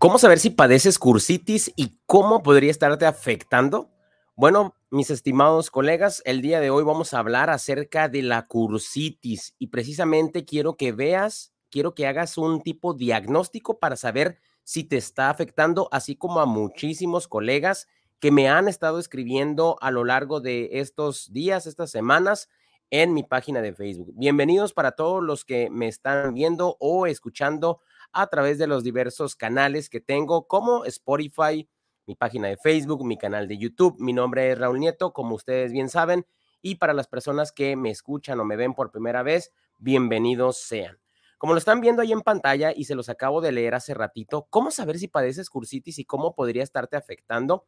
¿Cómo saber si padeces cursitis y cómo podría estarte afectando? Bueno, mis estimados colegas, el día de hoy vamos a hablar acerca de la cursitis y precisamente quiero que veas, quiero que hagas un tipo diagnóstico para saber si te está afectando, así como a muchísimos colegas que me han estado escribiendo a lo largo de estos días, estas semanas, en mi página de Facebook. Bienvenidos para todos los que me están viendo o escuchando a través de los diversos canales que tengo como Spotify, mi página de Facebook, mi canal de YouTube. Mi nombre es Raúl Nieto, como ustedes bien saben, y para las personas que me escuchan o me ven por primera vez, bienvenidos sean. Como lo están viendo ahí en pantalla y se los acabo de leer hace ratito, ¿cómo saber si padeces cursitis y cómo podría estarte afectando?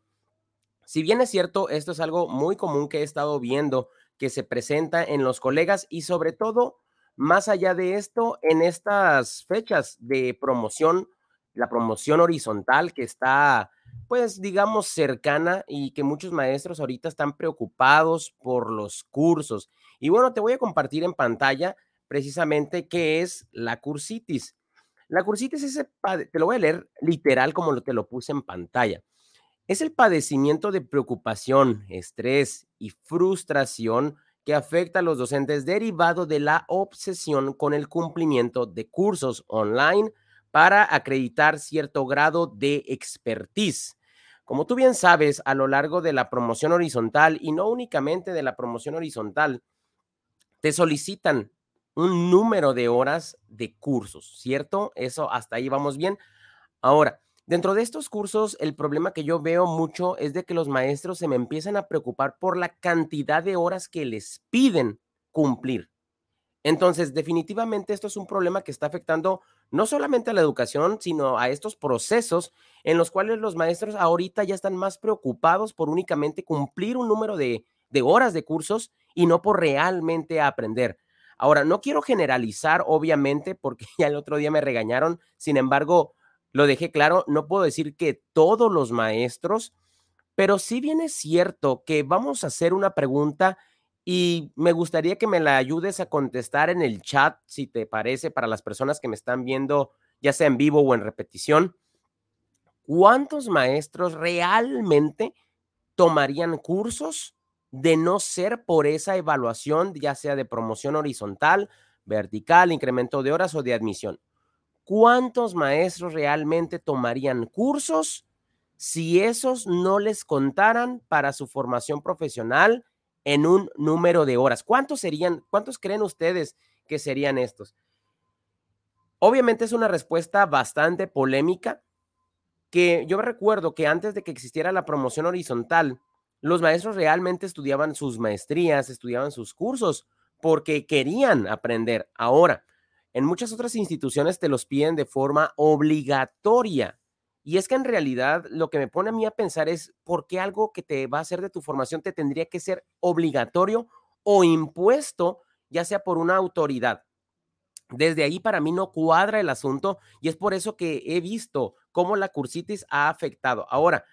Si bien es cierto, esto es algo muy común que he estado viendo que se presenta en los colegas y sobre todo más allá de esto, en estas fechas de promoción, la promoción horizontal que está, pues, digamos, cercana y que muchos maestros ahorita están preocupados por los cursos. Y bueno, te voy a compartir en pantalla precisamente qué es la cursitis. La cursitis es, te lo voy a leer literal como te lo puse en pantalla. Es el padecimiento de preocupación, estrés y frustración que afecta a los docentes derivado de la obsesión con el cumplimiento de cursos online para acreditar cierto grado de expertise. Como tú bien sabes, a lo largo de la promoción horizontal y no únicamente de la promoción horizontal, te solicitan un número de horas de cursos, ¿cierto? Eso hasta ahí vamos bien. Ahora, Dentro de estos cursos, el problema que yo veo mucho es de que los maestros se me empiezan a preocupar por la cantidad de horas que les piden cumplir. Entonces, definitivamente esto es un problema que está afectando no solamente a la educación, sino a estos procesos en los cuales los maestros ahorita ya están más preocupados por únicamente cumplir un número de, horas de cursos y no por realmente aprender. Ahora, no quiero generalizar, obviamente, porque ya el otro día me regañaron, sin embargo, lo dejé claro, no puedo decir que todos los maestros, pero sí bien es cierto que vamos a hacer una pregunta y me gustaría que me la ayudes a contestar en el chat, si te parece, para las personas que me están viendo, ya sea en vivo o en repetición. ¿Cuántos maestros realmente tomarían cursos de no ser por esa evaluación, ya sea de promoción horizontal, vertical, incremento de horas o de admisión? ¿Cuántos maestros realmente tomarían cursos si esos no les contaran para su formación profesional en un número de horas? ¿Cuántos serían, cuántos creen ustedes que serían estos? Obviamente es una respuesta bastante polémica que yo recuerdo que antes de que existiera la promoción horizontal, los maestros realmente estudiaban sus maestrías, estudiaban sus cursos porque querían aprender. Ahora, en muchas otras instituciones te los piden de forma obligatoria. Y es que en realidad lo que me pone a mí a pensar es por qué algo que te va a hacer de tu formación te tendría que ser obligatorio o impuesto, ya sea por una autoridad. Desde ahí para mí no cuadra el asunto y es por eso que he visto cómo la cursitis ha afectado. Ahora,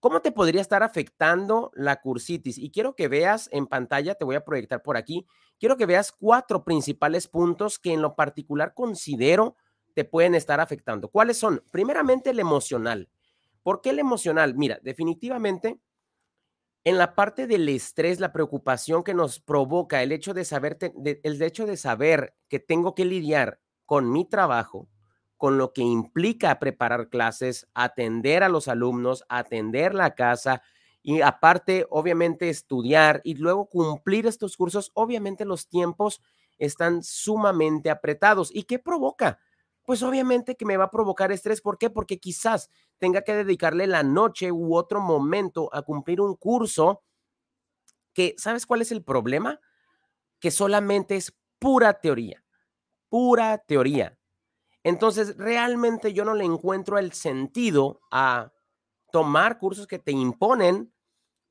¿cómo te podría estar afectando la cursitis? Y quiero que veas en pantalla, te voy a proyectar por aquí, quiero que veas cuatro principales puntos que en lo particular considero te pueden estar afectando. ¿Cuáles son? Primeramente, el emocional. ¿Por qué el emocional? Mira, definitivamente en la parte del estrés, la preocupación que nos provoca el hecho de saber, el hecho de saber que tengo que lidiar con mi trabajo, con lo que implica preparar clases, atender a los alumnos, atender la casa, y aparte, obviamente, estudiar y luego cumplir estos cursos, obviamente los tiempos están sumamente apretados. ¿Y qué provoca? Pues obviamente que me va a provocar estrés. ¿Por qué? Porque quizás tenga que dedicarle la noche u otro momento a cumplir un curso que, ¿sabes cuál es el problema? Que solamente es pura teoría, pura teoría. Entonces, realmente yo no le encuentro el sentido a tomar cursos que te imponen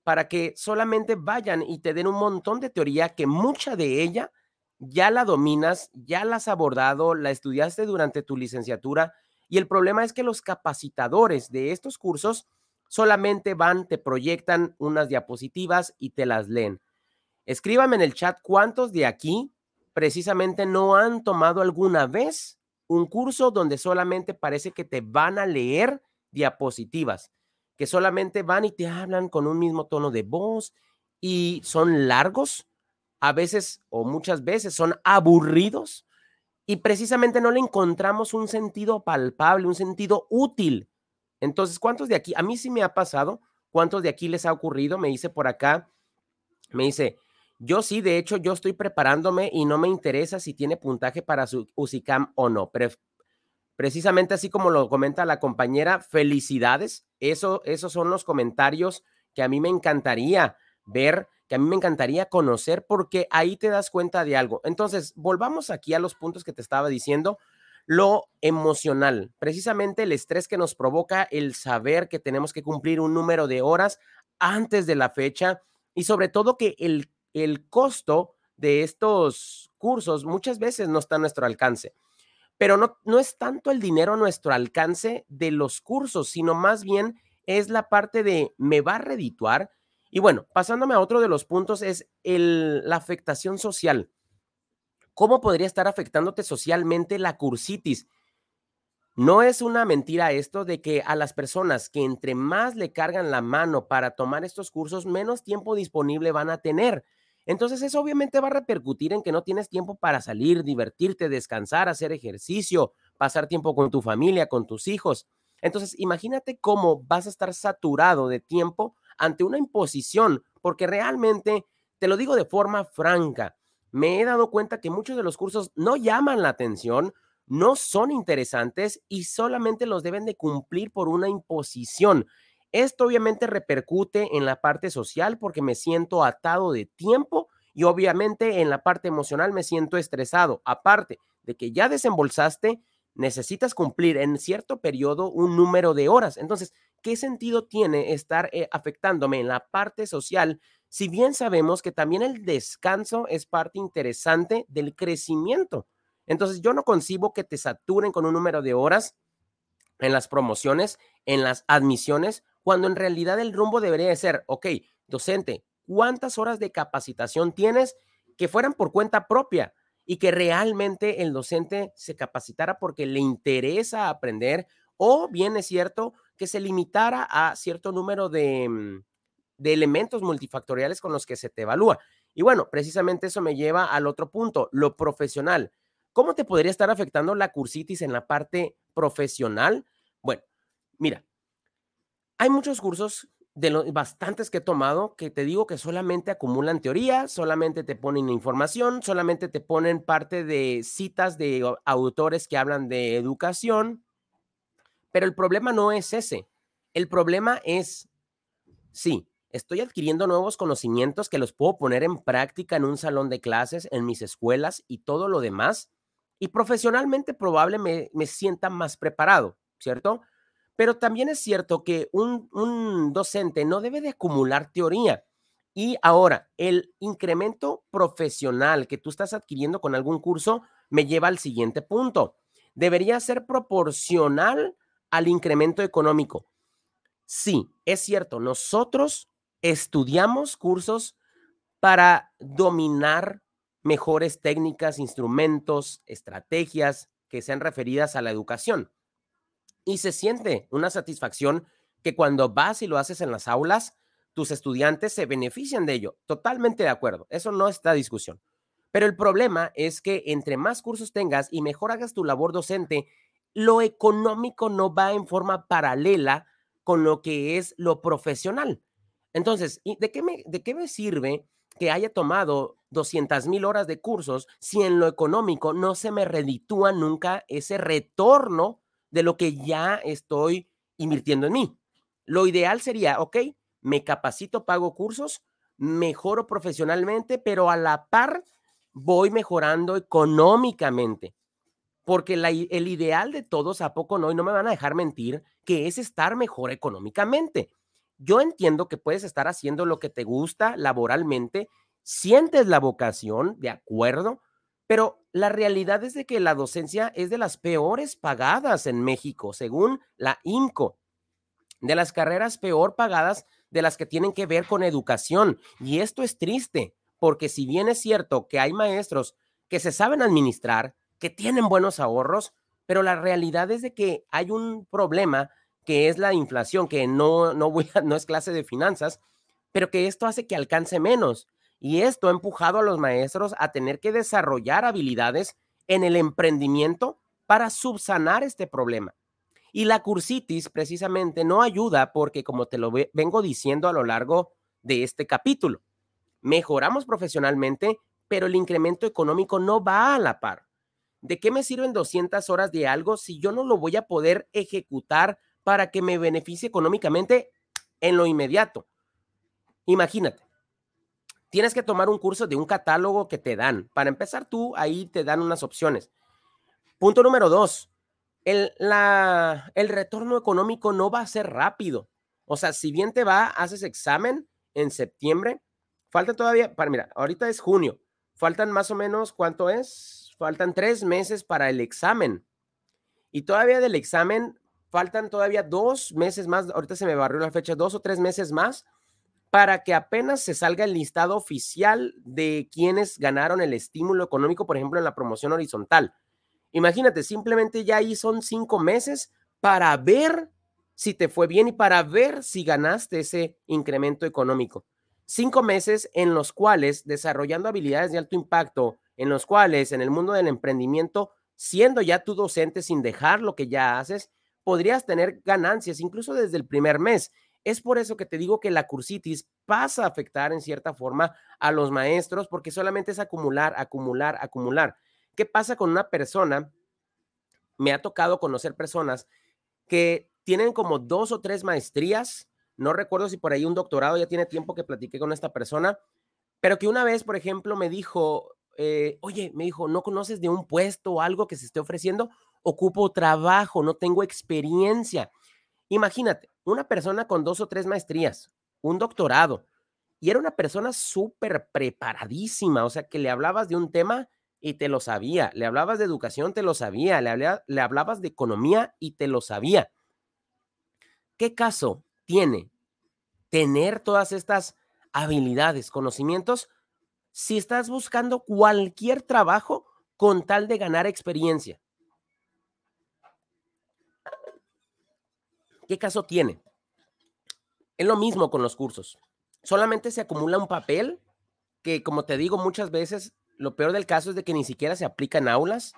para que solamente vayan y te den un montón de teoría que mucha de ella ya la dominas, ya la has abordado, la estudiaste durante tu licenciatura y el problema es que los capacitadores de estos cursos solamente van, te proyectan unas diapositivas y te las leen. Escríbame en el chat cuántos de aquí precisamente no han tomado alguna vez un curso donde solamente parece que te van a leer diapositivas, que solamente van y te hablan con un mismo tono de voz y son largos, a veces o muchas veces son aburridos y precisamente no le encontramos un sentido palpable, un sentido útil. Entonces, ¿cuántos de aquí? A mí sí me ha pasado, ¿cuántos de aquí les ha ocurrido? Me dice por acá, me dice, yo sí, de hecho, yo estoy preparándome y no me interesa si tiene puntaje para su UCICAM o no. Precisamente así como lo comenta la compañera, felicidades. Eso, esos son los comentarios que a mí me encantaría ver, que a mí me encantaría conocer, porque ahí te das cuenta de algo. Entonces, volvamos aquí a los puntos que te estaba diciendo. Lo emocional, precisamente el estrés que nos provoca el saber que tenemos que cumplir un número de horas antes de la fecha y sobre todo que el el costo de estos cursos muchas veces no está a nuestro alcance. Pero no, no es tanto el dinero a nuestro alcance de los cursos, sino más bien es la parte de me va a redituar. Y bueno, pasándome a otro de los puntos es el, la afectación social. ¿Cómo podría estar afectándote socialmente la cursitis? No es una mentira esto de que a las personas que entre más le cargan la mano para tomar estos cursos, menos tiempo disponible van a tener. Entonces eso obviamente va a repercutir en que no tienes tiempo para salir, divertirte, descansar, hacer ejercicio, pasar tiempo con tu familia, con tus hijos. Entonces imagínate cómo vas a estar saturado de tiempo ante una imposición, porque realmente, te lo digo de forma franca, me he dado cuenta que muchos de los cursos no llaman la atención, no son interesantes y solamente los deben de cumplir por una imposición. Esto obviamente repercute en la parte social porque me siento atado de tiempo y obviamente en la parte emocional me siento estresado. Aparte de que ya desembolsaste, necesitas cumplir en cierto periodo un número de horas. Entonces, ¿qué sentido tiene estar eh, afectándome en la parte social si bien sabemos que también el descanso es parte interesante del crecimiento? Entonces, yo no concibo que te saturen con un número de horas en las promociones, en las admisiones, cuando en realidad el rumbo debería ser, ok, docente, ¿cuántas horas de capacitación tienes que fueran por cuenta propia y que realmente el docente se capacitara porque le interesa aprender o bien es cierto que se limitara a cierto número de, mm, de elementos multifactoriales con los que se te evalúa? Y bueno, precisamente eso me lleva al otro punto, lo profesional. ¿Cómo te podría estar afectando la cursitis en la parte profesional? Bueno, mira, hay muchos cursos de los bastantes que he tomado que te digo que solamente acumulan teoría, solamente te ponen información, solamente te ponen parte de citas de autores que hablan de educación, pero el problema no es ese. El problema es, sí, estoy adquiriendo nuevos conocimientos que los puedo poner en práctica en un salón de clases, en mis escuelas y todo lo demás, y profesionalmente probablemente me, me sienta más preparado, ¿cierto? Pero también es cierto que un, docente no debe de acumular teoría. Y ahora, el incremento profesional que tú estás adquiriendo con algún curso me lleva al siguiente punto. Debería ser proporcional al incremento económico. Sí, es cierto, nosotros estudiamos cursos para dominar mejores técnicas, instrumentos, estrategias que sean referidas a la educación y se siente una satisfacción que cuando vas y lo haces en las aulas, tus estudiantes se benefician de ello. Totalmente de acuerdo, eso no está discusión. Pero el problema es que entre más cursos tengas y mejor hagas tu labor docente, lo económico no va en forma paralela con lo que es lo profesional. Entonces, ¿de qué me, de qué me sirve que haya tomado 200 mil horas de cursos si en lo económico no se me reditúa nunca ese retorno de lo que ya estoy invirtiendo en mí. Lo ideal sería, ok, me capacito, pago cursos, mejoro profesionalmente, pero a la par voy mejorando económicamente. Porque el ideal de todos, ¿a poco no? Y no me van a dejar mentir, que es estar mejor económicamente. Yo entiendo que puedes estar haciendo lo que te gusta laboralmente, sientes la vocación, de acuerdo, pero la realidad es de que la docencia es de las peores pagadas en México, según la INCO, de las carreras peor pagadas de las que tienen que ver con educación. Y esto es triste, porque si bien es cierto que hay maestros que se saben administrar, que tienen buenos ahorros, pero la realidad es de que hay un problema que es la inflación, que no, no, voy no es clase de finanzas, pero que esto hace que alcance menos. Y esto ha empujado a los maestros a tener que desarrollar habilidades en el emprendimiento para subsanar este problema. Y la cursitis precisamente no ayuda porque, como te lo vengo diciendo a lo largo de este capítulo, mejoramos profesionalmente, pero el incremento económico no va a la par. ¿De qué me sirven 200 horas de algo si yo no lo voy a poder ejecutar para que me beneficie económicamente en lo inmediato? Imagínate, tienes que tomar un curso de un catálogo que te dan. Para empezar, tú ahí te dan unas opciones. Punto número dos, el, el retorno económico no va a ser rápido. O sea, si bien te va, haces examen en septiembre, falta todavía, para mira, ahorita es junio, faltan más o menos, ¿cuánto es? Faltan tres meses para el examen. Y todavía del examen faltan todavía dos meses más, ahorita se me barrió la fecha, dos o tres meses más para que apenas se salga el listado oficial de quienes ganaron el estímulo económico, por ejemplo, en la promoción horizontal. Imagínate, simplemente ya ahí son cinco meses para ver si te fue bien y para ver si ganaste ese incremento económico. Cinco meses en los cuales, desarrollando habilidades de alto impacto, en los cuales en el mundo del emprendimiento, siendo ya tu docente sin dejar lo que ya haces, podrías tener ganancias incluso desde el primer mes. Es por eso que te digo que la cursitis pasa a afectar en cierta forma a los maestros porque solamente es acumular, acumular, acumular. ¿Qué pasa con una persona? Me ha tocado conocer personas que tienen como dos o tres maestrías, no recuerdo si por ahí un doctorado, ya tiene tiempo que platiqué con esta persona, pero que una vez, por ejemplo, me dijo, eh, oye, me dijo, ¿no conoces de un puesto o algo que se esté ofreciendo? Ocupo trabajo, no tengo experiencia. Imagínate, una persona con dos o tres maestrías, un doctorado, y era una persona súper preparadísima, o sea, que le hablabas de un tema y te lo sabía, le hablabas de educación, te lo sabía, le, le hablabas de economía y te lo sabía. ¿Qué caso tiene tener todas estas habilidades, conocimientos, si estás buscando cualquier trabajo con tal de ganar experiencia? ¿Qué caso tiene? Es lo mismo con los cursos. Solamente se acumula un papel que, como te digo muchas veces, lo peor del caso es de que ni siquiera se aplica en aulas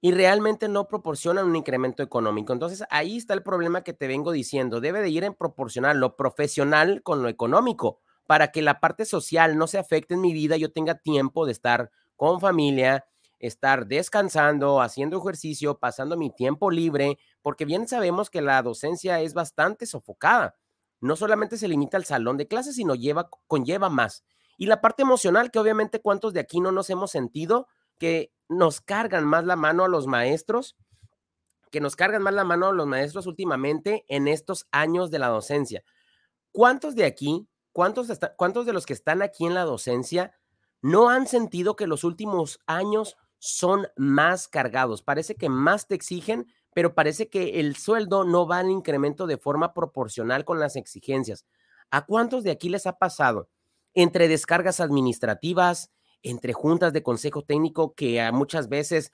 y realmente no proporcionan un incremento económico. Entonces, ahí está el problema que te vengo diciendo. Debe de ir en proporcional lo profesional con lo económico para que la parte social no se afecte en mi vida, yo tenga tiempo de estar con familia, estar descansando, haciendo ejercicio, pasando mi tiempo libre, porque bien sabemos que la docencia es bastante sofocada. No solamente se limita al salón de clases, sino lleva, conlleva más. Y la parte emocional, que obviamente cuántos de aquí no nos hemos sentido que nos cargan más la mano a los maestros, que nos cargan más la mano a los maestros últimamente en estos años de la docencia. ¿Cuántos de aquí, cuántos, cuántos de los que están aquí en la docencia no han sentido que los últimos años son más cargados. Parece que más te exigen, pero parece que el sueldo no va al incremento de forma proporcional con las exigencias. ¿A cuántos de aquí les ha pasado? Entre descargas administrativas, entre juntas de consejo técnico que muchas veces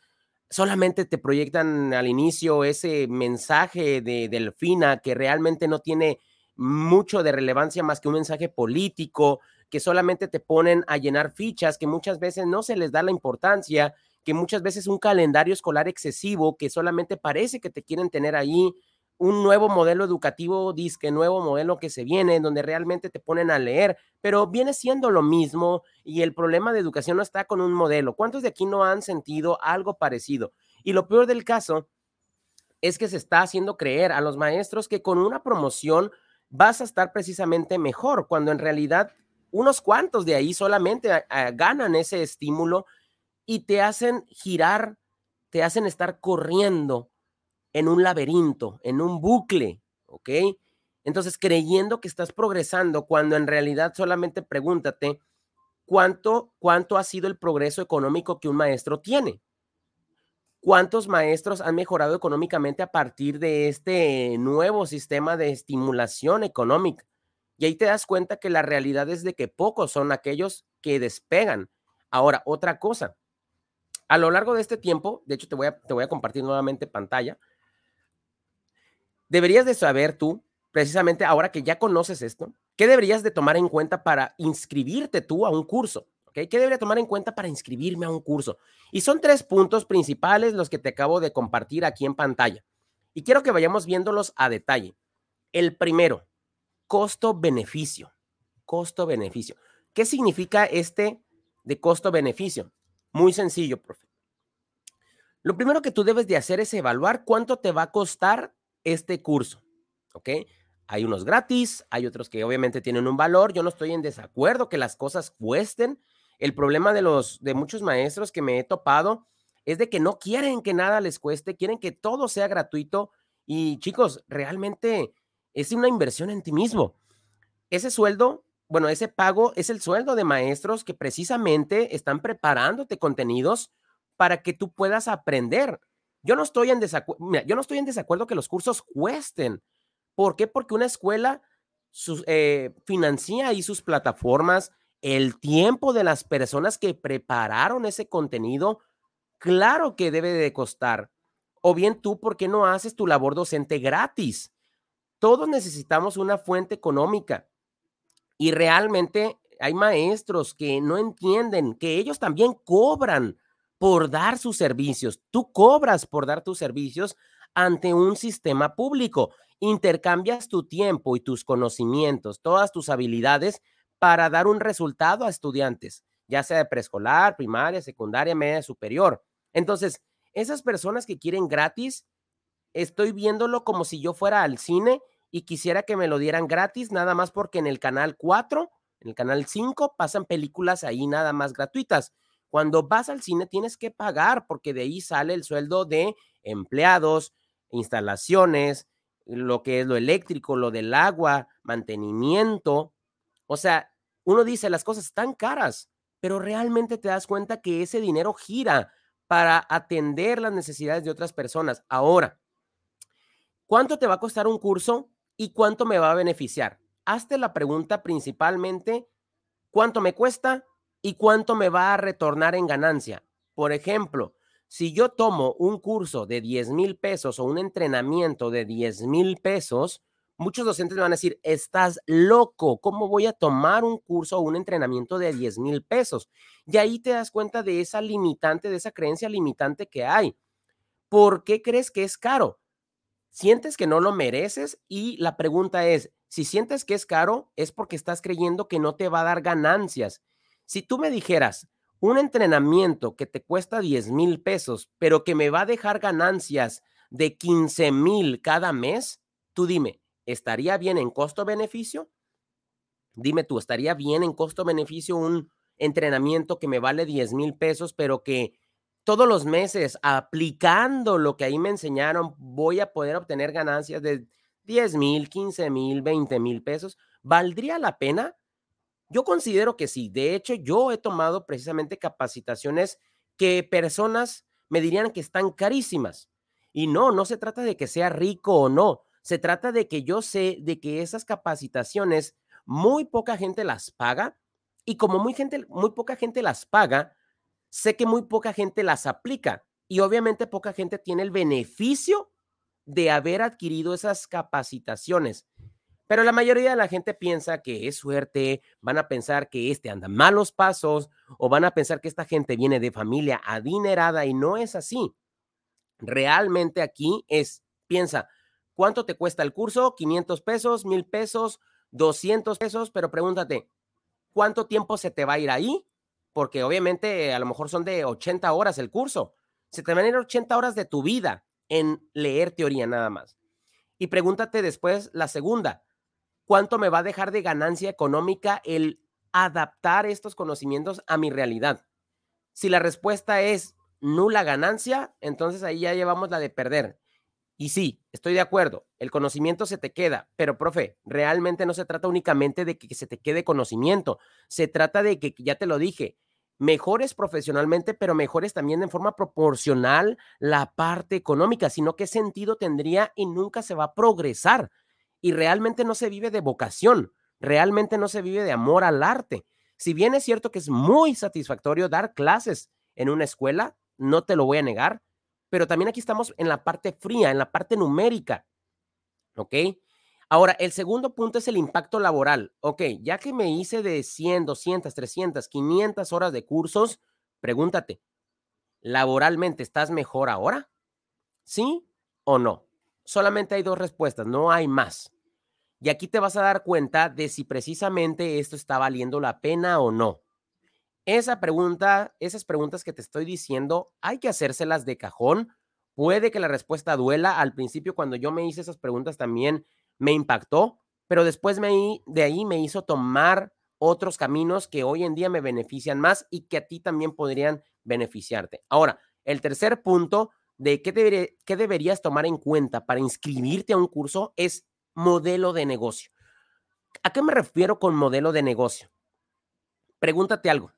solamente te proyectan al inicio ese mensaje de Delfina que realmente no tiene mucho de relevancia más que un mensaje político, que solamente te ponen a llenar fichas, que muchas veces no se les da la importancia que muchas veces un calendario escolar excesivo que solamente parece que te quieren tener ahí, un nuevo modelo educativo, disque nuevo modelo que se viene, donde realmente te ponen a leer, pero viene siendo lo mismo y el problema de educación no está con un modelo. ¿Cuántos de aquí no han sentido algo parecido? Y lo peor del caso es que se está haciendo creer a los maestros que con una promoción vas a estar precisamente mejor, cuando en realidad unos cuantos de ahí solamente ganan ese estímulo y te hacen girar, te hacen estar corriendo en un laberinto, en un bucle, ¿ok? Entonces, creyendo que estás progresando cuando en realidad solamente pregúntate cuánto, cuánto ha sido el progreso económico que un maestro tiene. ¿Cuántos maestros han mejorado económicamente a partir de este nuevo sistema de estimulación económica? Y ahí te das cuenta que la realidad es de que pocos son aquellos que despegan. Ahora, otra cosa, a lo largo de este tiempo, de hecho te voy a, te voy a compartir nuevamente pantalla, deberías de saber tú, precisamente ahora que ya conoces esto, qué deberías de tomar en cuenta para inscribirte tú a un curso. ¿Qué debería tomar en cuenta para inscribirme a un curso? Y son tres puntos principales los que te acabo de compartir aquí en pantalla. Y quiero que vayamos viéndolos a detalle. El primero, costo-beneficio. Costo-beneficio. ¿Qué significa este de costo-beneficio? Muy sencillo, profe. Lo primero que tú debes de hacer es evaluar cuánto te va a costar este curso. ¿Ok? Hay unos gratis, hay otros que obviamente tienen un valor. Yo no estoy en desacuerdo que las cosas cuesten. El problema de los de muchos maestros que me he topado es de que no quieren que nada les cueste, quieren que todo sea gratuito y chicos, realmente es una inversión en ti mismo. Ese sueldo, bueno, ese pago es el sueldo de maestros que precisamente están preparándote contenidos para que tú puedas aprender. Yo no estoy en desacuerdo, yo no estoy en desacuerdo que los cursos cuesten. ¿Por qué? Porque una escuela eh, financia ahí sus plataformas, el tiempo de las personas que prepararon ese contenido, claro que debe de costar. O bien tú, ¿por qué no haces tu labor docente gratis? Todos necesitamos una fuente económica y realmente hay maestros que no entienden que ellos también cobran por dar sus servicios. Tú cobras por dar tus servicios ante un sistema público. Intercambias tu tiempo y tus conocimientos, todas tus habilidades para dar un resultado a estudiantes, ya sea de preescolar, primaria, secundaria, media, superior. Entonces, esas personas que quieren gratis, estoy viéndolo como si yo fuera al cine y quisiera que me lo dieran gratis, nada más porque en el canal 4, en el canal 5, pasan películas ahí nada más gratuitas. Cuando vas al cine tienes que pagar porque de ahí sale el sueldo de empleados, instalaciones, lo que es lo eléctrico, lo del agua, mantenimiento. O sea, uno dice las cosas están caras, pero realmente te das cuenta que ese dinero gira para atender las necesidades de otras personas. Ahora, ¿cuánto te va a costar un curso y cuánto me va a beneficiar? Hazte la pregunta principalmente, ¿cuánto me cuesta y cuánto me va a retornar en ganancia? Por ejemplo, si yo tomo un curso de 10 mil pesos o un entrenamiento de 10 mil pesos, muchos docentes me van a decir, estás loco, ¿cómo voy a tomar un curso o un entrenamiento de 10 mil pesos? Y ahí te das cuenta de esa limitante, de esa creencia limitante que hay. ¿Por qué crees que es caro? Sientes que no lo mereces y la pregunta es, si sientes que es caro, es porque estás creyendo que no te va a dar ganancias. Si tú me dijeras, un entrenamiento que te cuesta 10 mil pesos, pero que me va a dejar ganancias de 15 mil cada mes, tú dime, ¿estaría bien en costo-beneficio? Dime tú, ¿estaría bien en costo-beneficio un entrenamiento que me vale 10 mil pesos, pero que todos los meses aplicando lo que ahí me enseñaron, voy a poder obtener ganancias de 10 mil, 15 mil, 20 mil pesos? ¿Valdría la pena? Yo considero que sí. De hecho, yo he tomado precisamente capacitaciones que personas me dirían que están carísimas. Y no, no se trata de que sea rico o no. Se trata de que yo sé de que esas capacitaciones muy poca gente las paga y como muy, gente, muy poca gente las paga, sé que muy poca gente las aplica y obviamente poca gente tiene el beneficio de haber adquirido esas capacitaciones. Pero la mayoría de la gente piensa que es suerte, van a pensar que este anda malos pasos o van a pensar que esta gente viene de familia adinerada y no es así. Realmente aquí es, piensa, ¿Cuánto te cuesta el curso? 500 pesos, 1000 pesos, 200 pesos, pero pregúntate, ¿cuánto tiempo se te va a ir ahí? Porque obviamente a lo mejor son de 80 horas el curso. Se te van a ir 80 horas de tu vida en leer teoría nada más. Y pregúntate después la segunda, ¿cuánto me va a dejar de ganancia económica el adaptar estos conocimientos a mi realidad? Si la respuesta es nula ganancia, entonces ahí ya llevamos la de perder. Y sí, estoy de acuerdo, el conocimiento se te queda, pero profe, realmente no se trata únicamente de que se te quede conocimiento, se trata de que, ya te lo dije, mejores profesionalmente, pero mejores también en forma proporcional la parte económica, sino qué sentido tendría y nunca se va a progresar. Y realmente no se vive de vocación, realmente no se vive de amor al arte. Si bien es cierto que es muy satisfactorio dar clases en una escuela, no te lo voy a negar, pero también aquí estamos en la parte fría, en la parte numérica. ¿Ok? Ahora, el segundo punto es el impacto laboral. Ok, ya que me hice de 100, 200, 300, 500 horas de cursos, pregúntate, ¿laboralmente estás mejor ahora? ¿Sí o no? Solamente hay dos respuestas, no hay más. Y aquí te vas a dar cuenta de si precisamente esto está valiendo la pena o no. Esa pregunta, esas preguntas que te estoy diciendo, hay que hacérselas de cajón. Puede que la respuesta duela. Al principio, cuando yo me hice esas preguntas, también me impactó, pero después me, de ahí me hizo tomar otros caminos que hoy en día me benefician más y que a ti también podrían beneficiarte. Ahora, el tercer punto de qué, qué deberías tomar en cuenta para inscribirte a un curso es modelo de negocio. ¿A qué me refiero con modelo de negocio? Pregúntate algo.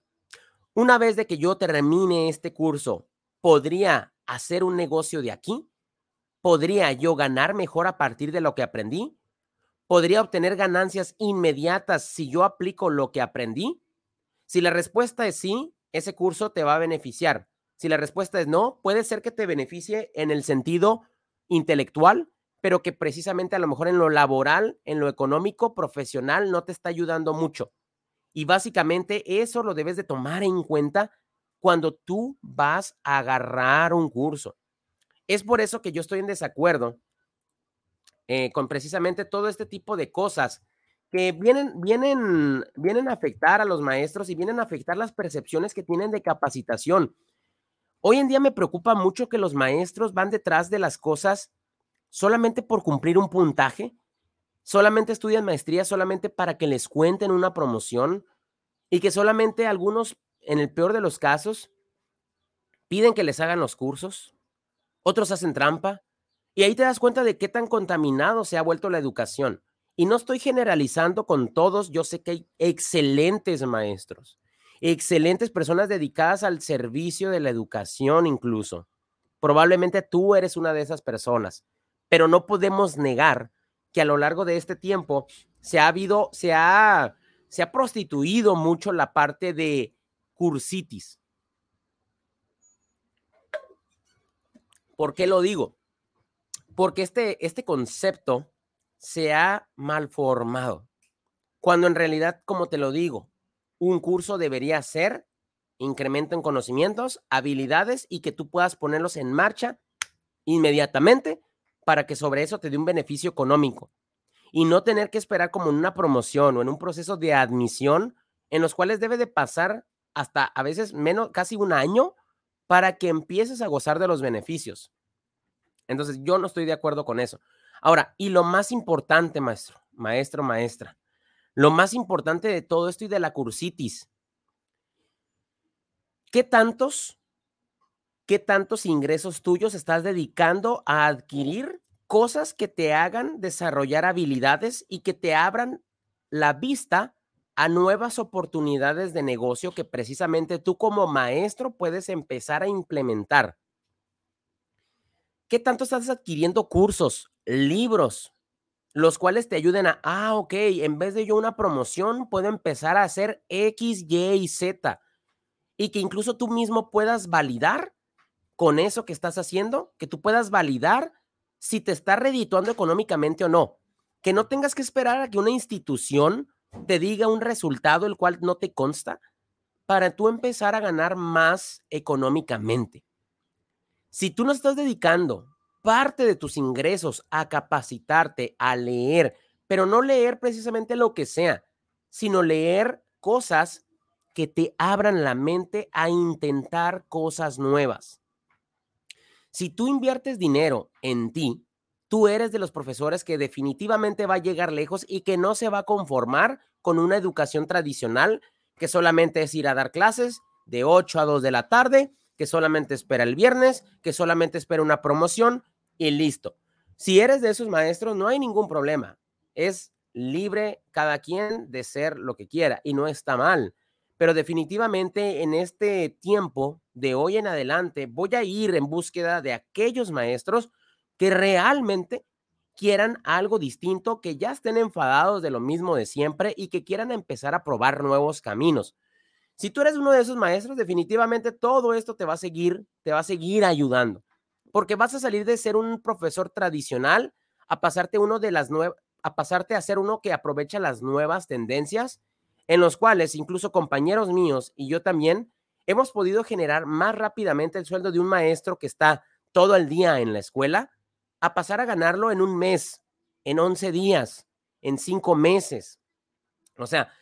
Una vez de que yo termine este curso, ¿podría hacer un negocio de aquí? ¿Podría yo ganar mejor a partir de lo que aprendí? ¿Podría obtener ganancias inmediatas si yo aplico lo que aprendí? Si la respuesta es sí, ese curso te va a beneficiar. Si la respuesta es no, puede ser que te beneficie en el sentido intelectual, pero que precisamente a lo mejor en lo laboral, en lo económico, profesional, no te está ayudando mucho. Y básicamente eso lo debes de tomar en cuenta cuando tú vas a agarrar un curso. Es por eso que yo estoy en desacuerdo eh, con precisamente todo este tipo de cosas que vienen, vienen, vienen a afectar a los maestros y vienen a afectar las percepciones que tienen de capacitación. Hoy en día me preocupa mucho que los maestros van detrás de las cosas solamente por cumplir un puntaje, solamente estudian maestría solamente para que les cuenten una promoción y que solamente algunos, en el peor de los casos, piden que les hagan los cursos, otros hacen trampa, y ahí te das cuenta de qué tan contaminado se ha vuelto la educación. Y no estoy generalizando con todos, yo sé que hay excelentes maestros, excelentes personas dedicadas al servicio de la educación incluso. Probablemente tú eres una de esas personas pero no podemos negar que a lo largo de este tiempo se ha habido, se ha, se ha prostituido mucho la parte de cursitis. ¿Por qué lo digo? Porque este, este concepto se ha malformado. Cuando en realidad, como te lo digo, un curso debería ser incremento en conocimientos, habilidades y que tú puedas ponerlos en marcha inmediatamente para que sobre eso te dé un beneficio económico y no tener que esperar como en una promoción o en un proceso de admisión en los cuales debe de pasar hasta a veces menos, casi un año para que empieces a gozar de los beneficios. Entonces, yo no estoy de acuerdo con eso. Ahora, y lo más importante, maestro, maestro, maestra, lo más importante de todo esto y de la cursitis, ¿qué tantos qué tantos ingresos tuyos estás dedicando a adquirir cosas que te hagan desarrollar habilidades y que te abran la vista a nuevas oportunidades de negocio que precisamente tú como maestro puedes empezar a implementar. ¿Qué tanto estás adquiriendo cursos, libros, los cuales te ayuden a, ah, ok, en vez de yo una promoción, puedo empezar a hacer X, Y y Z y que incluso tú mismo puedas validar con eso que estás haciendo, que tú puedas validar si te está redituando económicamente o no. Que no tengas que esperar a que una institución te diga un resultado el cual no te consta para tú empezar a ganar más económicamente. Si tú no estás dedicando parte de tus ingresos a capacitarte, a leer, pero no leer precisamente lo que sea, sino leer cosas que te abran la mente a intentar cosas nuevas. Si tú inviertes dinero en ti, tú eres de los profesores que definitivamente va a llegar lejos y que no se va a conformar con una educación tradicional que solamente es ir a dar clases de 8 a 2 de la tarde, que solamente espera el viernes, que solamente espera una promoción y listo. Si eres de esos maestros, no hay ningún problema. Es libre cada quien de ser lo que quiera y no está mal pero definitivamente en este tiempo de hoy en adelante voy a ir en búsqueda de aquellos maestros que realmente quieran algo distinto, que ya estén enfadados de lo mismo de siempre y que quieran empezar a probar nuevos caminos. Si tú eres uno de esos maestros, definitivamente todo esto te va a seguir, te va a seguir ayudando, porque vas a salir de ser un profesor tradicional a pasarte uno de las nuevas, a pasarte a ser uno que aprovecha las nuevas tendencias, en los cuales incluso compañeros míos y yo también hemos podido generar más rápidamente el sueldo de un maestro que está todo el día en la escuela, a pasar a ganarlo en un mes, en 11 días, en cinco meses. O sea,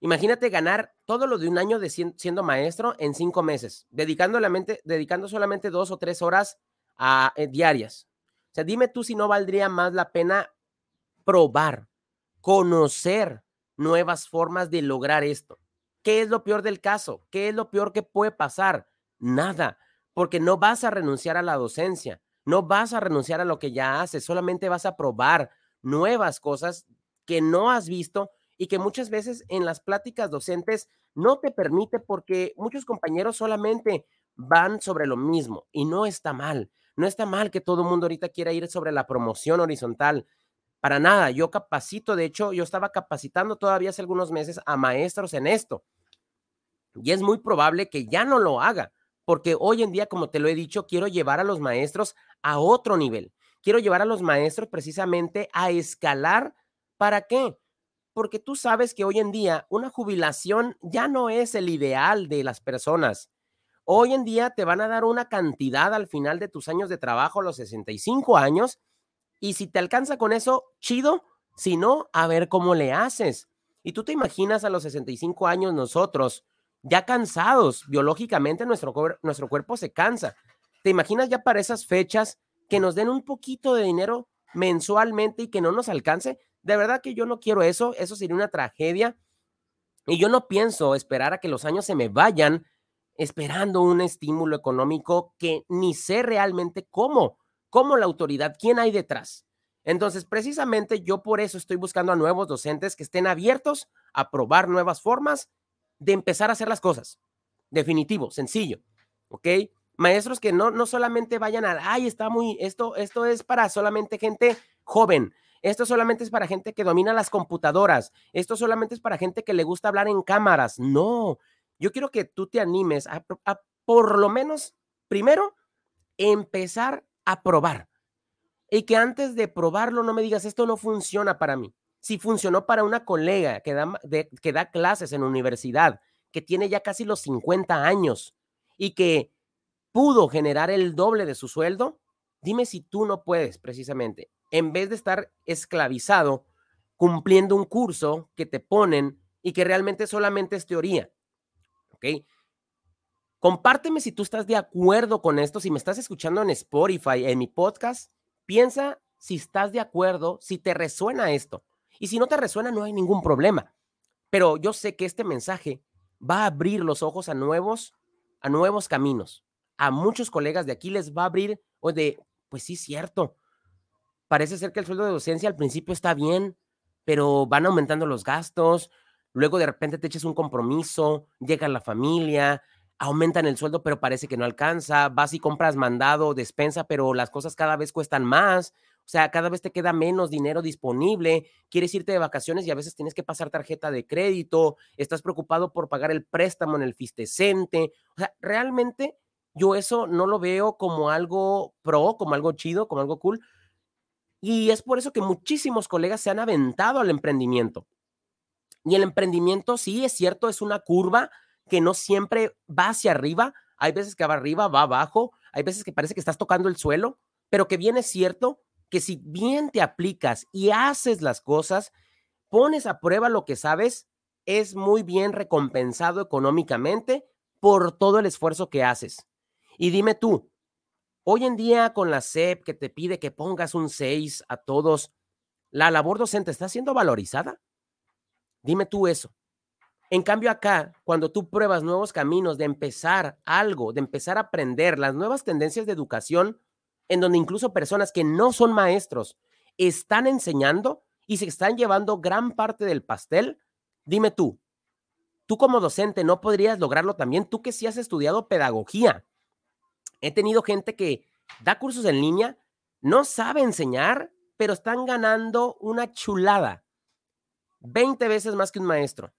imagínate ganar todo lo de un año de siendo maestro en cinco meses, dedicando, la mente, dedicando solamente dos o tres horas a, eh, diarias. O sea, dime tú si no valdría más la pena probar, conocer nuevas formas de lograr esto. ¿Qué es lo peor del caso? ¿Qué es lo peor que puede pasar? Nada, porque no vas a renunciar a la docencia, no vas a renunciar a lo que ya haces, solamente vas a probar nuevas cosas que no has visto y que muchas veces en las pláticas docentes no te permite porque muchos compañeros solamente van sobre lo mismo y no está mal. No está mal que todo el mundo ahorita quiera ir sobre la promoción horizontal. Para nada, yo capacito, de hecho, yo estaba capacitando todavía hace algunos meses a maestros en esto. Y es muy probable que ya no lo haga, porque hoy en día, como te lo he dicho, quiero llevar a los maestros a otro nivel. Quiero llevar a los maestros precisamente a escalar. ¿Para qué? Porque tú sabes que hoy en día una jubilación ya no es el ideal de las personas. Hoy en día te van a dar una cantidad al final de tus años de trabajo, a los 65 años, y si te alcanza con eso, chido, si no, a ver cómo le haces. Y tú te imaginas a los 65 años nosotros, ya cansados, biológicamente nuestro, nuestro cuerpo se cansa. ¿Te imaginas ya para esas fechas que nos den un poquito de dinero mensualmente y que no nos alcance? De verdad que yo no quiero eso, eso sería una tragedia. Y yo no pienso esperar a que los años se me vayan esperando un estímulo económico que ni sé realmente cómo, cómo la autoridad, quién hay detrás. Entonces, precisamente yo por eso estoy buscando a nuevos docentes que estén abiertos a probar nuevas formas de empezar a hacer las cosas. Definitivo, sencillo. ¿Ok? Maestros que no, no solamente vayan a, ay, está muy, esto, esto es para solamente gente joven. Esto solamente es para gente que domina las computadoras. Esto solamente es para gente que le gusta hablar en cámaras. No, yo quiero que tú te animes a, por lo menos, primero, empezar a probar. Y que antes de probarlo no me digas, esto no funciona para mí. Si funcionó para una colega que da, que da clases en universidad, que tiene ya casi los 50 años y que pudo generar el doble de su sueldo, dime si tú no puedes precisamente, en vez de estar esclavizado cumpliendo un curso que te ponen y que realmente solamente es teoría. ¿ok? Compárteme si tú estás de acuerdo con esto, si me estás escuchando en Spotify, en mi podcast, piensa si estás de acuerdo, si te resuena esto. Y si no te resuena, no hay ningún problema. Pero yo sé que este mensaje va a abrir los ojos a nuevos, a nuevos caminos. A muchos colegas de aquí les va a abrir, o de, pues sí, cierto. Parece ser que el sueldo de docencia al principio está bien, pero van aumentando los gastos, luego de repente te echas un compromiso, llega la familia, aumentan el sueldo, pero parece que no alcanza, vas y compras mandado, despensa, pero las cosas cada vez cuestan más, o sea, cada vez te queda menos dinero disponible, quieres irte de vacaciones y a veces tienes que pasar tarjeta de crédito, estás preocupado por pagar el préstamo en el fistecente, o sea, realmente yo eso no lo veo como algo pro, como algo chido, como algo cool. Y es por eso que muchísimos colegas se han aventado al emprendimiento. Y el emprendimiento, sí, es cierto, es una curva que no siempre va hacia arriba. Hay veces que va arriba, va abajo. Hay veces que parece que estás tocando el suelo, pero que bien es cierto que si bien te aplicas y haces las cosas, pones a prueba lo que sabes, es muy bien recompensado económicamente por todo el esfuerzo que haces. Y dime tú, hoy en día con la SEP que te pide que pongas un 6 a todos, ¿la labor docente está siendo valorizada? Dime tú eso. En cambio acá, cuando tú pruebas nuevos caminos de empezar algo, de empezar a aprender las nuevas tendencias de educación, en donde incluso personas que no son maestros están enseñando y se están llevando gran parte del pastel, dime tú, tú como docente no podrías lograrlo también, tú que sí has estudiado pedagogía. He tenido gente que da cursos en línea, no sabe enseñar, pero están ganando una chulada. 20 veces más que un maestro.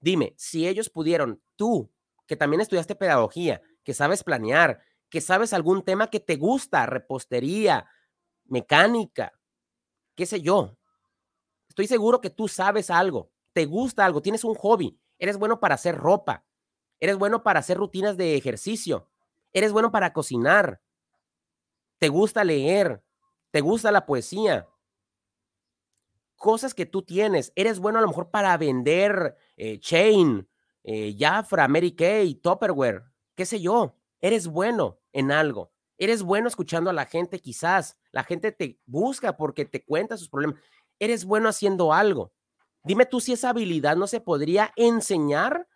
Dime, si ellos pudieron, tú, que también estudiaste pedagogía, que sabes planear, que sabes algún tema que te gusta, repostería, mecánica, qué sé yo. Estoy seguro que tú sabes algo, te gusta algo, tienes un hobby, eres bueno para hacer ropa, eres bueno para hacer rutinas de ejercicio, eres bueno para cocinar, te gusta leer, te gusta la poesía, cosas que tú tienes. Eres bueno a lo mejor para vender eh, Chain, eh, Jafra, Mary Kay, Tupperware, qué sé yo. Eres bueno en algo. Eres bueno escuchando a la gente, quizás. La gente te busca porque te cuenta sus problemas. Eres bueno haciendo algo. Dime tú si esa habilidad no se podría enseñar.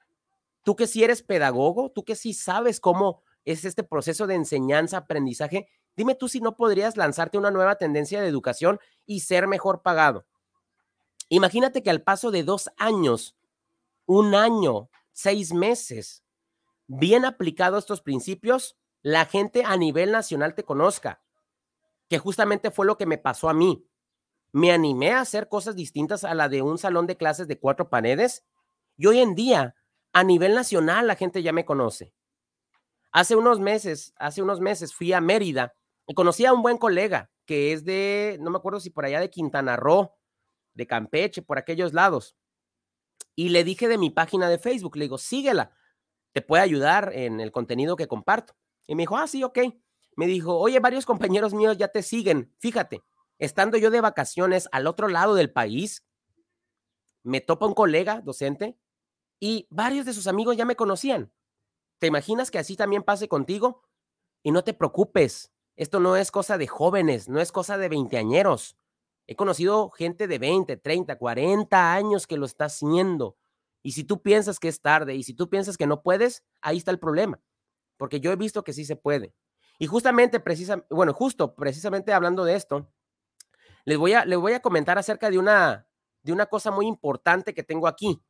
Tú que sí eres pedagogo, tú que sí sabes cómo es este proceso de enseñanza, aprendizaje. Dime tú si no podrías lanzarte una nueva tendencia de educación y ser mejor pagado. Imagínate que al paso de dos años, un año, seis meses, bien aplicado estos principios, la gente a nivel nacional te conozca, que justamente fue lo que me pasó a mí. Me animé a hacer cosas distintas a la de un salón de clases de cuatro paredes y hoy en día, a nivel nacional, la gente ya me conoce. Hace unos meses, hace unos meses fui a Mérida y conocí a un buen colega que es de, no me acuerdo si por allá de Quintana Roo, de Campeche, por aquellos lados. Y le dije de mi página de Facebook, le digo, síguela, te puede ayudar en el contenido que comparto. Y me dijo, ah, sí, ok. Me dijo, oye, varios compañeros míos ya te siguen. Fíjate, estando yo de vacaciones al otro lado del país, me topa un colega docente y varios de sus amigos ya me conocían. ¿Te imaginas que así también pase contigo? Y no te preocupes, esto no es cosa de jóvenes, no es cosa de veinteañeros. He conocido gente de 20, 30, 40 años que lo está haciendo. Y si tú piensas que es tarde y si tú piensas que no puedes, ahí está el problema. Porque yo he visto que sí se puede. Y justamente, bueno, justo precisamente hablando de esto, les voy a, les voy a comentar acerca de una, de una cosa muy importante que tengo aquí.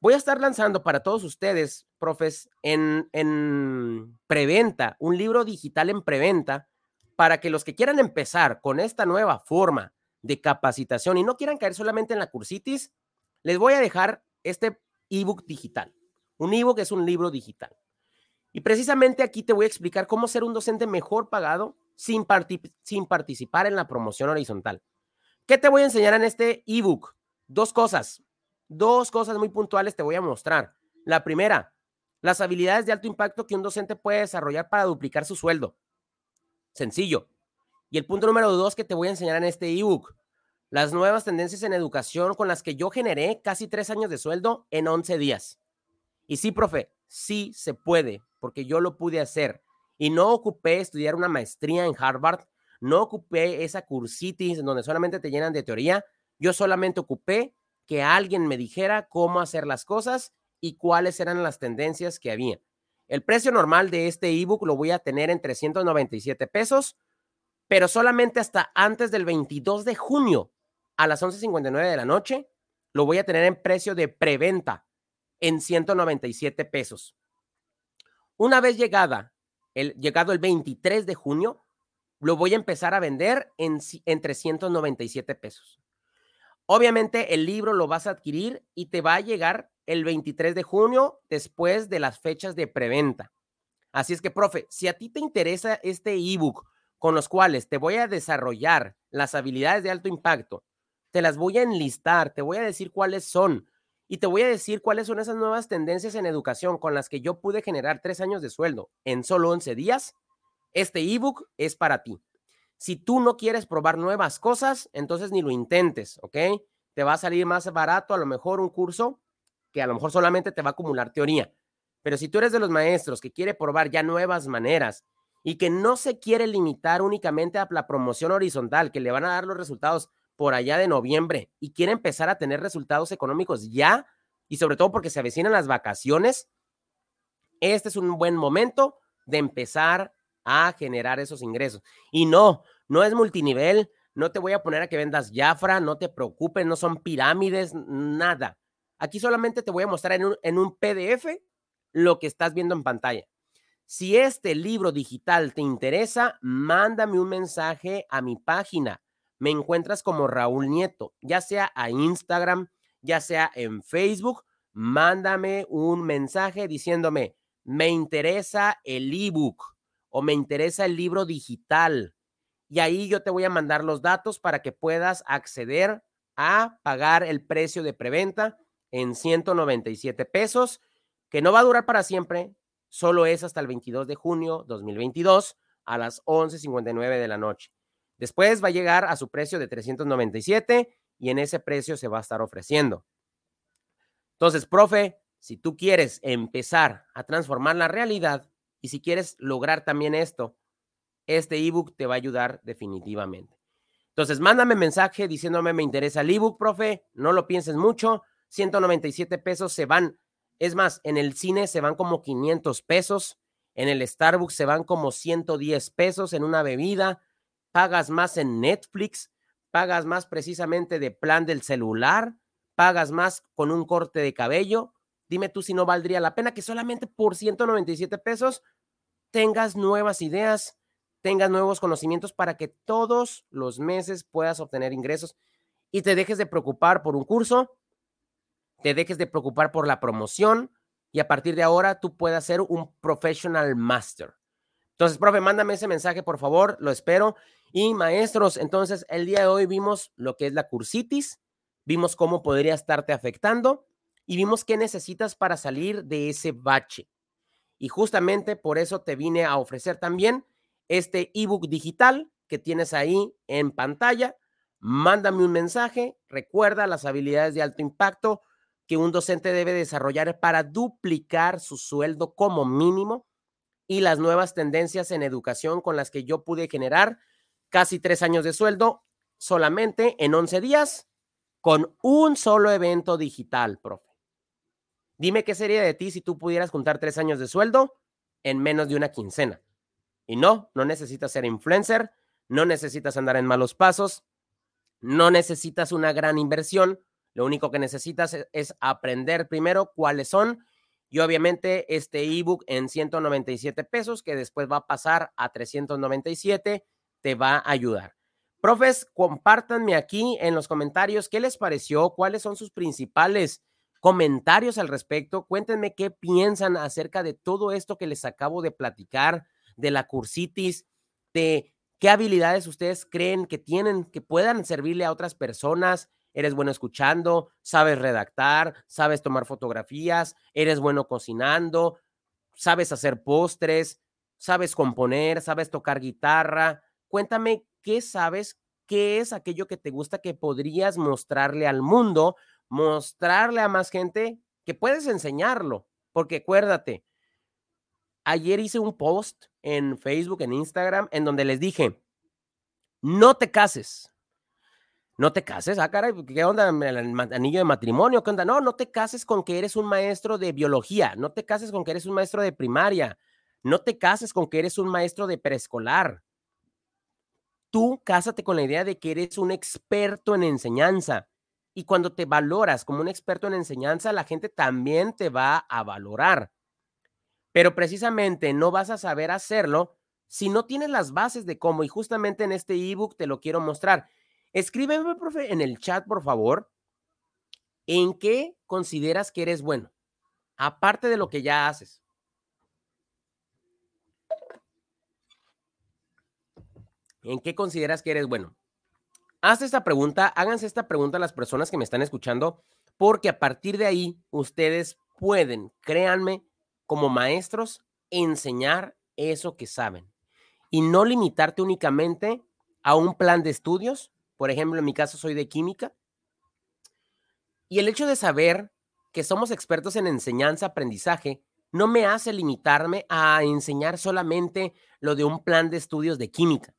Voy a estar lanzando para todos ustedes, profes, en, en preventa, un libro digital en preventa, para que los que quieran empezar con esta nueva forma de capacitación y no quieran caer solamente en la cursitis, les voy a dejar este ebook digital. Un ebook es un libro digital. Y precisamente aquí te voy a explicar cómo ser un docente mejor pagado sin, participar en la promoción horizontal. ¿Qué te voy a enseñar en este ebook? Dos cosas. Dos cosas muy puntuales te voy a mostrar. La primera, las habilidades de alto impacto que un docente puede desarrollar para duplicar su sueldo. Sencillo. Y el punto número dos que te voy a enseñar en este ebook, las nuevas tendencias en educación con las que yo generé casi tres años de sueldo en 11 días. Y sí, profe, sí se puede, porque yo lo pude hacer. Y no ocupé estudiar una maestría en Harvard, no ocupé esa cursitis donde solamente te llenan de teoría, yo solamente ocupé que alguien me dijera cómo hacer las cosas y cuáles eran las tendencias que había. El precio normal de este ebook lo voy a tener en 397 pesos pero solamente hasta antes del 22 de junio a las 11.59 de la noche lo voy a tener en precio de preventa en 197 pesos. Una vez llegada, el, llegado el 23 de junio, lo voy a empezar a vender en, en 397 pesos. Obviamente el libro lo vas a adquirir y te va a llegar el 23 de junio después de las fechas de preventa. Así es que, profe, si a ti te interesa este ebook con los cuales te voy a desarrollar las habilidades de alto impacto, te las voy a enlistar, te voy a decir cuáles son y te voy a decir cuáles son esas nuevas tendencias en educación con las que yo pude generar tres años de sueldo en solo 11 días. Este ebook es para ti. Si tú no quieres probar nuevas cosas, entonces ni lo intentes, ¿ok? Te va a salir más barato a lo mejor un curso que a lo mejor solamente te va a acumular teoría. Pero si tú eres de los maestros que quiere probar ya nuevas maneras y que no se quiere limitar únicamente a la promoción horizontal, que le van a dar los resultados por allá de noviembre y quiere empezar a tener resultados económicos ya, y sobre todo porque se avecinan las vacaciones, este es un buen momento de empezar a generar esos ingresos. Y no, no es multinivel, no te voy a poner a que vendas Jafra, no te preocupes, no son pirámides, nada. Aquí solamente te voy a mostrar en un, en un PDF lo que estás viendo en pantalla. Si este libro digital te interesa, mándame un mensaje a mi página. Me encuentras como Raúl Nieto, ya sea a Instagram, ya sea en Facebook. Mándame un mensaje diciéndome, me interesa el ebook o me interesa el libro digital. y ahí yo te voy a mandar los datos para que puedas acceder a pagar el precio de preventa en 197 pesos, que no va a durar para siempre, solo es hasta el 22 de junio 2022 a las 11.59 de la noche. Después va a llegar a su precio de 397 y en ese precio se va a estar ofreciendo. Entonces, profe, si tú quieres empezar a transformar la realidad y si quieres lograr también esto, este ebook te va a ayudar definitivamente. Entonces, mándame mensaje diciéndome me interesa el ebook, profe, no lo pienses mucho, 197 pesos se van, es más, en el cine se van como 500 pesos, en el Starbucks se van como 110 pesos en una bebida, pagas más en Netflix, pagas más precisamente de plan del celular, pagas más con un corte de cabello. Dime tú si no valdría la pena que solamente por 197 pesos tengas nuevas ideas, tengas nuevos conocimientos para que todos los meses puedas obtener ingresos y te dejes de preocupar por un curso, te dejes de preocupar por la promoción y a partir de ahora tú puedas ser un professional master. Entonces, profe, mándame ese mensaje, por favor, lo espero. Y maestros, entonces el día de hoy vimos lo que es la cursitis, vimos cómo podría estarte afectando y vimos qué necesitas para salir de ese bache. Y justamente por eso te vine a ofrecer también este ebook digital que tienes ahí en pantalla. Mándame un mensaje, recuerda las habilidades de alto impacto que un docente debe desarrollar para duplicar su sueldo como mínimo y las nuevas tendencias en educación con las que yo pude generar casi tres años de sueldo solamente en 11 días con un solo evento digital, profe. Dime qué sería de ti si tú pudieras juntar tres años de sueldo en menos de una quincena. Y no, no necesitas ser influencer, no necesitas andar en malos pasos, no necesitas una gran inversión. Lo único que necesitas es, es aprender primero cuáles son y obviamente este ebook en 197 pesos que después va a pasar a 397 te va a ayudar. Profes, compártanme aquí en los comentarios qué les pareció, cuáles son sus principales comentarios al respecto. Cuéntenme qué piensan acerca de todo esto que les acabo de platicar, de la cursitis, de qué habilidades ustedes creen que tienen que puedan servirle a otras personas. Eres bueno escuchando, sabes redactar, sabes tomar fotografías, eres bueno cocinando, sabes hacer postres, sabes componer, sabes tocar guitarra, Cuéntame qué sabes, qué es aquello que te gusta que podrías mostrarle al mundo, mostrarle a más gente que puedes enseñarlo. Porque acuérdate, ayer hice un post en Facebook, en Instagram, en donde les dije, no te cases. No te cases, ah, caray, ¿qué onda? El anillo de matrimonio, ¿qué onda? No, no te cases con que eres un maestro de biología, no te cases con que eres un maestro de primaria, no te cases con que eres un maestro de preescolar, tú cásate con la idea de que eres un experto en enseñanza. Y cuando te valoras como un experto en enseñanza, la gente también te va a valorar. Pero precisamente no vas a saber hacerlo si no tienes las bases de cómo. Y justamente en este ebook te lo quiero mostrar. Escríbeme, profe, en el chat, por favor, en qué consideras que eres bueno, aparte de lo que ya haces. ¿En qué consideras que eres bueno? Haz esta pregunta, háganse esta pregunta a las personas que me están escuchando, porque a partir de ahí ustedes pueden, créanme, como maestros, enseñar eso que saben y no limitarte únicamente a un plan de estudios. Por ejemplo, en mi caso soy de química. Y el hecho de saber que somos expertos en enseñanza, aprendizaje, no me hace limitarme a enseñar solamente lo de un plan de estudios de química.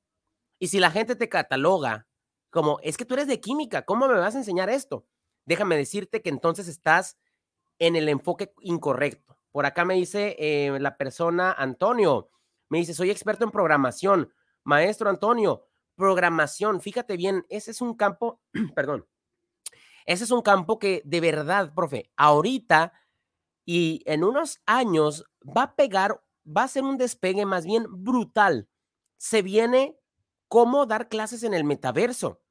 Y si la gente te cataloga como, es que tú eres de química, ¿cómo me vas a enseñar esto? Déjame decirte que entonces estás en el enfoque incorrecto. Por acá me dice eh, la persona Antonio, me dice, soy experto en programación. Maestro Antonio, programación, fíjate bien, ese es un campo, perdón, ese es un campo que de verdad, profe, ahorita y en unos años va a pegar, va a ser un despegue más bien brutal. Se viene cómo dar clases en el metaverso.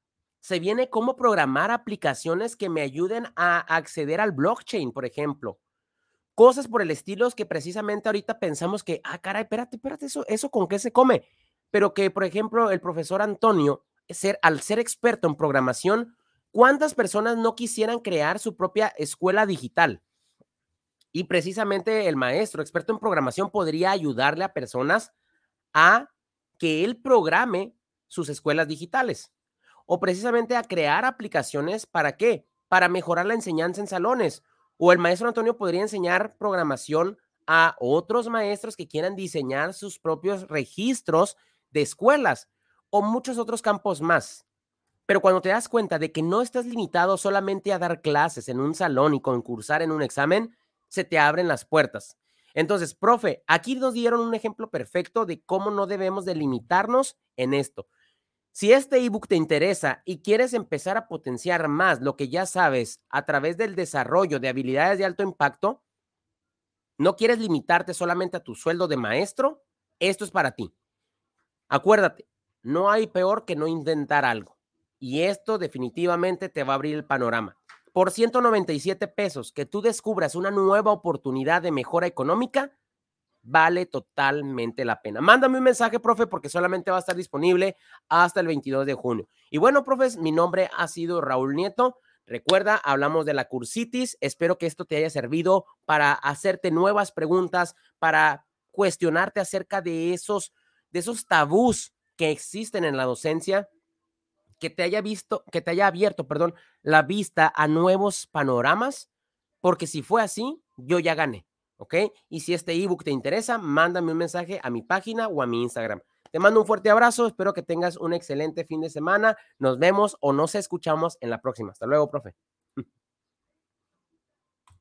Se viene cómo programar aplicaciones que me ayuden a acceder al blockchain, por ejemplo. Cosas por el estilo que precisamente ahorita pensamos que, ah, caray, espérate, espérate, eso, eso con qué se come. pero que, por ejemplo, el profesor Antonio, ser, al ser experto en programación, ¿cuántas personas no quisieran crear su propia escuela digital? Y precisamente el maestro experto en programación podría ayudarle a personas a que él programe sus escuelas digitales o precisamente a crear aplicaciones para qué? Para mejorar la enseñanza en salones. O el maestro Antonio podría enseñar programación a otros maestros que quieran diseñar sus propios registros de escuelas o muchos otros campos más. Pero cuando te das cuenta de que no estás limitado solamente a dar clases en un salón y concursar en un examen, se te abren las puertas. Entonces, profe, aquí nos dieron un ejemplo perfecto de cómo no debemos de limitarnos en esto. Si este ebook te interesa y quieres empezar a potenciar más lo que ya sabes a través del desarrollo de habilidades de alto impacto, no quieres limitarte solamente a tu sueldo de maestro, esto es para ti. Acuérdate, no hay peor que no intentar algo. Y esto definitivamente te va a abrir el panorama por 197 pesos que tú descubras una nueva oportunidad de mejora económica, vale totalmente la pena. Mándame un mensaje, profe, porque solamente va a estar disponible hasta el 22 de junio. Y bueno, profes, mi nombre ha sido Raúl Nieto. Recuerda, hablamos de la cursitis. Espero que esto te haya servido para hacerte nuevas preguntas, para cuestionarte acerca de esos, de esos tabús que existen en la docencia que te haya visto, que te haya abierto, perdón, la vista a nuevos panoramas, porque si fue así, yo ya gané, ¿ok? Y si este ebook te interesa, mándame un mensaje a mi página o a mi Instagram. Te mando un fuerte abrazo, espero que tengas un excelente fin de semana. Nos vemos o nos escuchamos en la próxima. Hasta luego, profe.